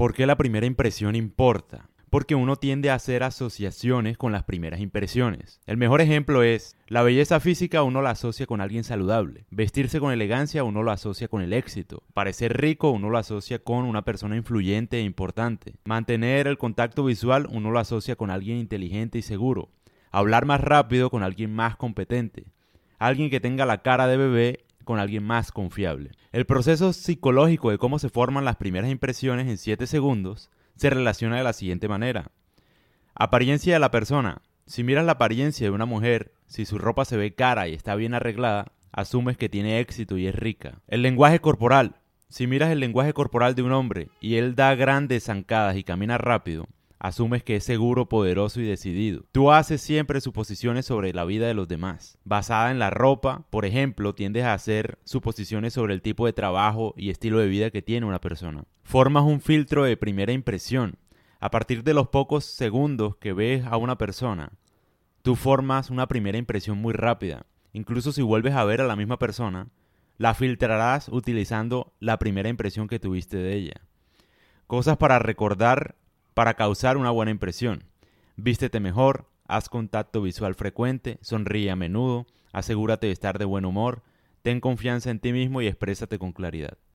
¿Por qué la primera impresión importa? Porque uno tiende a hacer asociaciones con las primeras impresiones. El mejor ejemplo es, la belleza física uno la asocia con alguien saludable, vestirse con elegancia uno lo asocia con el éxito, parecer rico uno lo asocia con una persona influyente e importante, mantener el contacto visual uno lo asocia con alguien inteligente y seguro, hablar más rápido con alguien más competente, alguien que tenga la cara de bebé con alguien más confiable. El proceso psicológico de cómo se forman las primeras impresiones en 7 segundos se relaciona de la siguiente manera. Apariencia de la persona. Si miras la apariencia de una mujer, si su ropa se ve cara y está bien arreglada, asumes que tiene éxito y es rica. El lenguaje corporal. Si miras el lenguaje corporal de un hombre y él da grandes zancadas y camina rápido, asumes que es seguro, poderoso y decidido. Tú haces siempre suposiciones sobre la vida de los demás. Basada en la ropa, por ejemplo, tiendes a hacer suposiciones sobre el tipo de trabajo y estilo de vida que tiene una persona. Formas un filtro de primera impresión. A partir de los pocos segundos que ves a una persona, tú formas una primera impresión muy rápida. Incluso si vuelves a ver a la misma persona, la filtrarás utilizando la primera impresión que tuviste de ella. Cosas para recordar para causar una buena impresión. Vístete mejor, haz contacto visual frecuente, sonríe a menudo, asegúrate de estar de buen humor, ten confianza en ti mismo y exprésate con claridad.